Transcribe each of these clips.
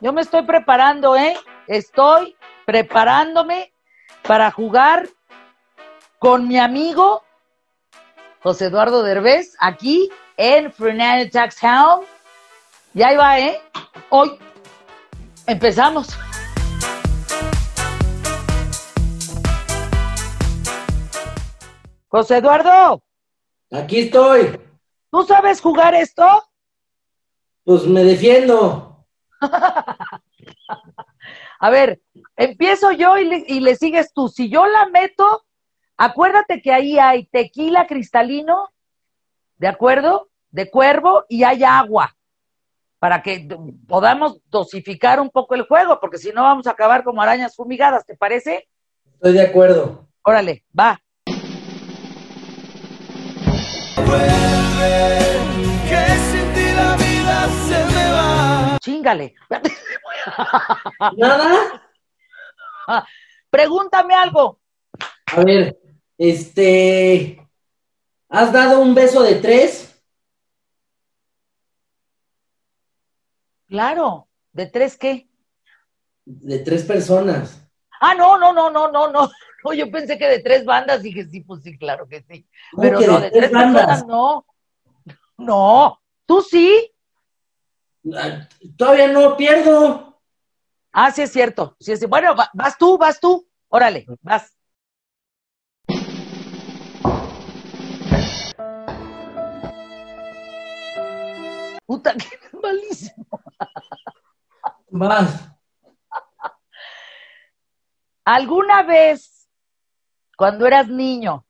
yo me estoy preparando, ¿eh? Estoy preparándome para jugar con mi amigo José Eduardo Derbez aquí en Fernando Tax Town. Y ahí va, ¿eh? Hoy empezamos. José Eduardo, Aquí estoy. ¿tú sabes jugar esto? Pues me defiendo. A ver, empiezo yo y le, y le sigues tú. Si yo la meto, acuérdate que ahí hay tequila cristalino, ¿de acuerdo? De cuervo y hay agua, para que podamos dosificar un poco el juego, porque si no vamos a acabar como arañas fumigadas, ¿te parece? Estoy de acuerdo. Órale, va. Va. Chíngale. ¿Nada? Pregúntame algo. A ver, este. ¿Has dado un beso de tres? Claro, ¿de tres qué? De tres personas. Ah, no, no, no, no, no, no. No, yo pensé que de tres bandas, dije, sí, pues sí, claro que sí. ¿Cómo Pero no, de tres personas no. No, tú sí. Todavía no pierdo. Ah, sí es cierto. Sí es, bueno, va- vas tú, vas tú. Órale, vas. Puta, que malísimo. Más. ¿Alguna vez, cuando eras niño,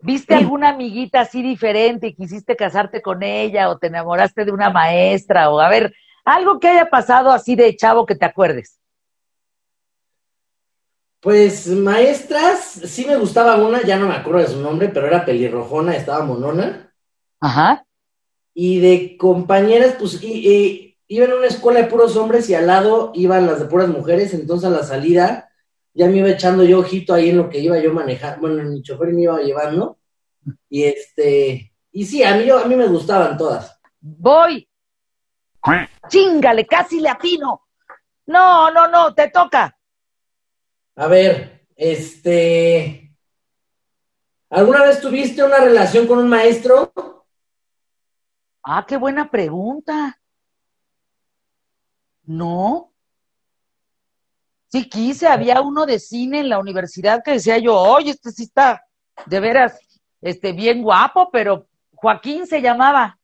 viste alguna amiguita así diferente y quisiste casarte con ella o te enamoraste de una maestra o a ver, algo que haya pasado así de chavo que te acuerdes? Pues maestras, sí me gustaba una, ya no me acuerdo de su nombre, pero era pelirrojona, estaba monona. Ajá. Y de compañeras, pues y- y iba en una escuela de puros hombres y al lado iban las de puras mujeres, entonces a la salida ya me iba echando yo ojito ahí en lo que iba yo manejando, bueno, mi chofer me iba llevando. Y este, y sí, a mí, yo, a mí me gustaban todas. Voy. Chingale, casi le atino. No, no, no, te toca. A ver, este, ¿alguna vez tuviste una relación con un maestro? Ah, qué buena pregunta. No. Sí quise, había uno de cine en la universidad que decía yo, oye, este sí está de veras, este, bien guapo, pero Joaquín se llamaba.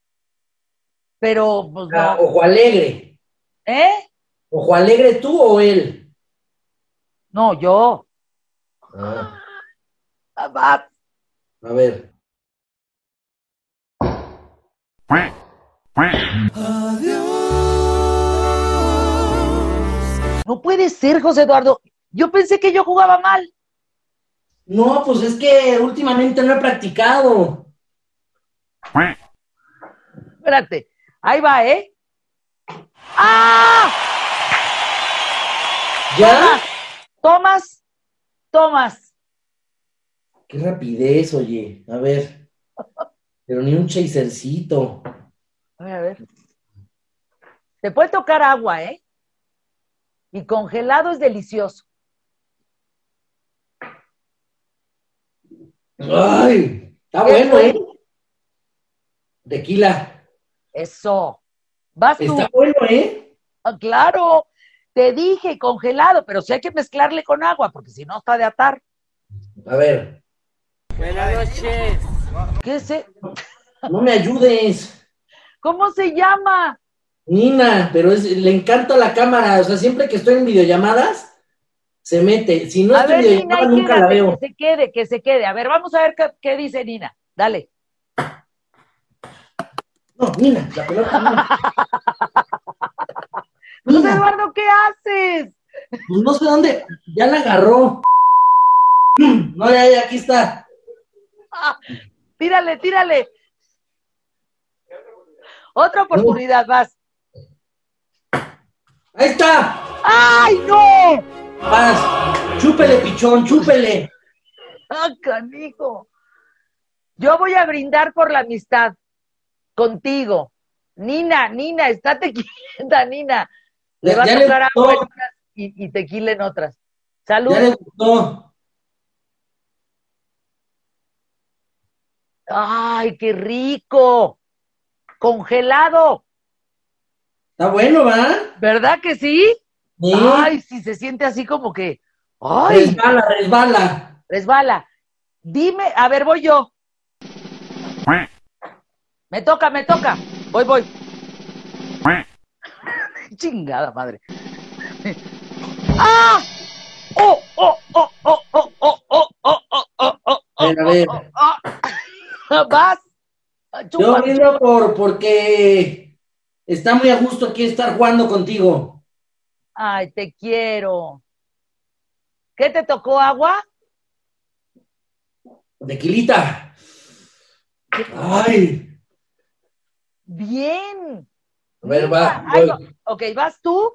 Pero, pues Ah, no. Ojo Alegre. ¿Eh? ¿Ojo Alegre tú o él? No, yo. Ah, Ah, va. a ver. No puede ser, José Eduardo. Yo pensé que yo jugaba mal. No, pues es que últimamente no he practicado. Espérate. Ahí va, ¿eh? ¡Ah! ¿Ya? Tomas, tomas. Qué rapidez, oye. A ver. Pero ni un chasercito. A ver, a ver. Te puede tocar agua, ¿eh? Y congelado es delicioso. Ay, está ¿Qué bueno? ¿eh? Tequila. Eso. Vas tú. Está bueno, ¿eh? Ah, claro. Te dije congelado, pero sí hay que mezclarle con agua, porque si no está de atar. A ver, ¿Qué se? no me ayudes. ¿Cómo se llama? Nina, pero es- le encanta la cámara. O sea, siempre que estoy en videollamadas, se mete. Si no a estoy ver, en videollamada, nunca la veo. que se quede, que se quede. A ver, vamos a ver qué, qué dice Nina. Dale. No, Nina, la pelota no. José Nina, Eduardo, ¿qué haces? pues no sé dónde. Ya la agarró. No, ya, ya, aquí está. Ah, tírale, tírale. Otra oportunidad, vas. Ahí está. ¡Ay, no! Vas. Chúpele, pichón, chúpele. ¡Ah, canijo! Yo voy a brindar por la amistad contigo. Nina, Nina, estate quieta, Nina. Le Ya, va a tocar agua en unas y, y tequila en otras. Salud. ya le gustó. Ay, qué rico. Congelado. Está bueno, ¿va? ¿Verdad que sí? Sí. Ay, sí, se siente así como que. Ay, Resbala, resbala. resbala. Dime, a ver, voy yo. Me toca, me toca. Voy, voy. Chingada madre. ¡Ah! ¡Oh, oh, oh, oh, oh, oh, oh, oh, oh, oh, oh, A ver, a ver. oh. ¿Vas? Yo Chúpame. brindo por, porque está muy a gusto aquí estar jugando contigo. Ay, te quiero. ¿Qué te tocó agua? Tequilita. Ay. Bien. A ver, va, va. Ok, ¿vas tú?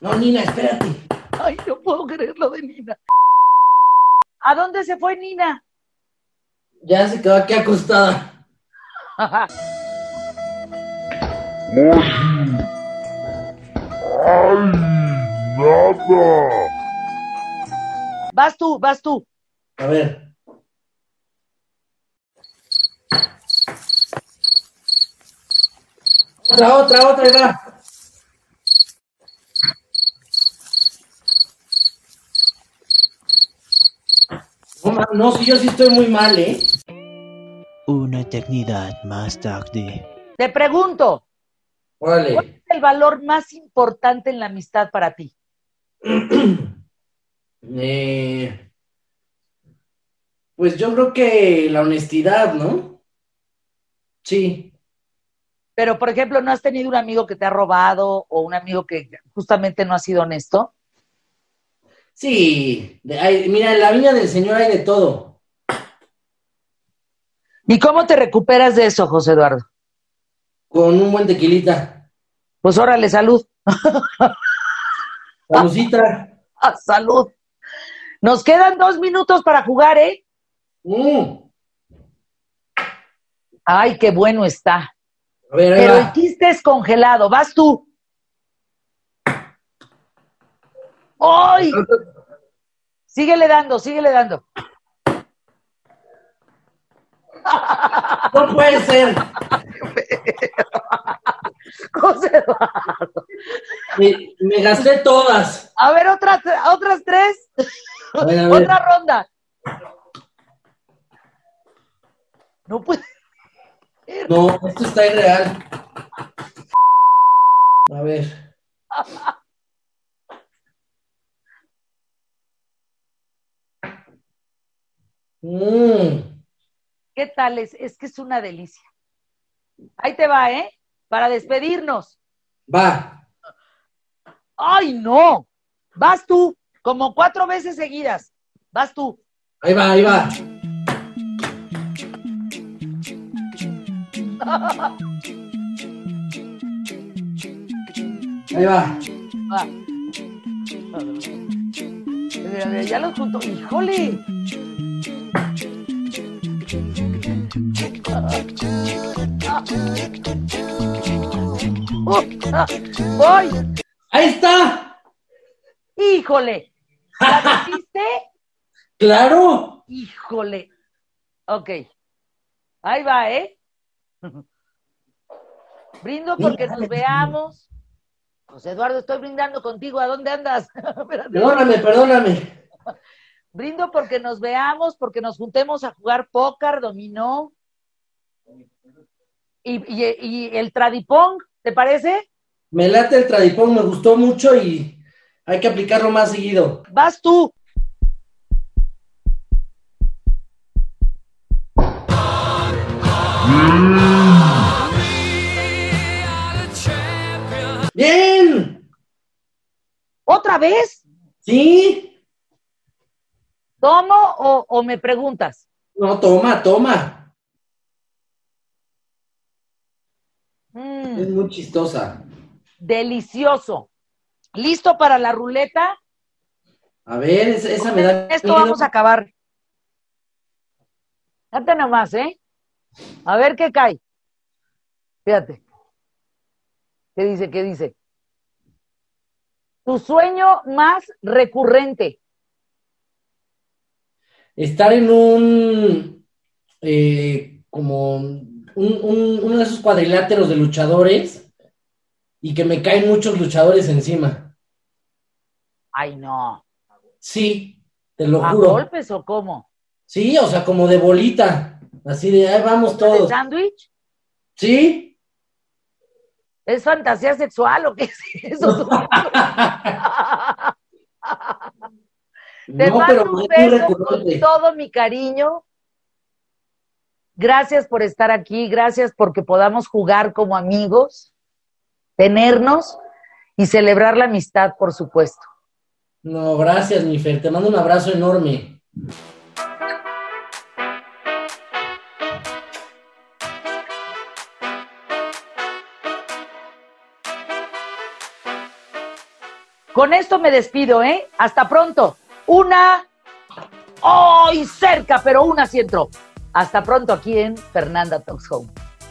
No, Nina, espérate. Ay, no puedo creer lo de Nina. ¿A dónde se fue Nina? Ya se quedó aquí acostada. Vas tú, vas tú. A ver. Otra, otra, otra, ahí va. No, no, si yo sí estoy muy mal, ¿eh? Una eternidad más tarde. Te pregunto, ¿cuál es el valor más importante en la amistad para ti? Eh, pues yo creo que la honestidad, ¿no? Sí. Pero, por ejemplo, ¿no has tenido un amigo que te ha robado o un amigo que justamente no ha sido honesto? Sí. De- hay- mira, en la viña del Señor hay de todo. ¿Y cómo te recuperas de eso, José Eduardo? Con un buen tequilita. Pues órale, salud. Salucita. Ah, salud. Nos quedan dos minutos para jugar, ¿eh? Mm. Ay, qué bueno está. A ver, Pero va. el chiste es congelado. Vas tú. ¡Ay! Síguele dando, síguele dando. No puede ser. José. Me, me gasté todas. A ver, otras, otras tres. A ver, a ver. Otra ronda. No puede. No, esto está irreal. A ver. Mm. ¿Qué tal? Es, es que es una delicia. Ahí te va, ¿eh? Para despedirnos. Va. ¡Ay, no! Vas tú, como cuatro veces seguidas. Vas tú. Ahí va, ahí va. Ahí va. Va. Mira, mira, ya los junto. ¡Híjole! ¡Voy! Ahí está. ¡Híjole! ¿La metiste? Claro. ¡Híjole! Ok. Ahí va, ¿eh? Brindo porque nos veamos. José Eduardo, estoy brindando contigo. ¿A dónde andas? Perdóname, perdóname. Brindo porque nos veamos, porque nos juntemos a jugar póker, dominó. Y, y- y el tradipong, ¿te parece? Me late el tradipón, me gustó mucho y hay que aplicarlo más seguido. Vas tú. Bien. ¿Otra vez? ¿Sí? ¿Tomo o, o me preguntas? No, toma, toma. Mm, Es muy chistosa. Delicioso. ¿Listo para la ruleta? A ver, esa, esa me da. Esto miedo. vamos a acabar. Date nomás, ¿eh? A ver qué cae. Fíjate. ¿Qué dice? ¿Qué dice? Tu sueño más recurrente. Estar en un, eh, como, un, un- uno de esos cuadriláteros de luchadores y que me caen muchos luchadores encima. Ay, no. Sí, te lo ¿A juro. golpes o cómo? Sí, o sea, como de bolita. Así de, ahí vamos ¿De todos. sándwich? Sí. ¿Es fantasía sexual o qué es eso? Te no, mando pero un beso con todo mi cariño. Gracias por estar aquí, gracias porque podamos jugar como amigos, tenernos y celebrar la amistad, por supuesto. No, gracias, mi Fer. Te mando un abrazo enorme. Con esto me despido, ¿eh? Hasta pronto. Una. ¡Ay! cerca, pero una sí entró. Hasta pronto aquí en Fernanda Talks Home.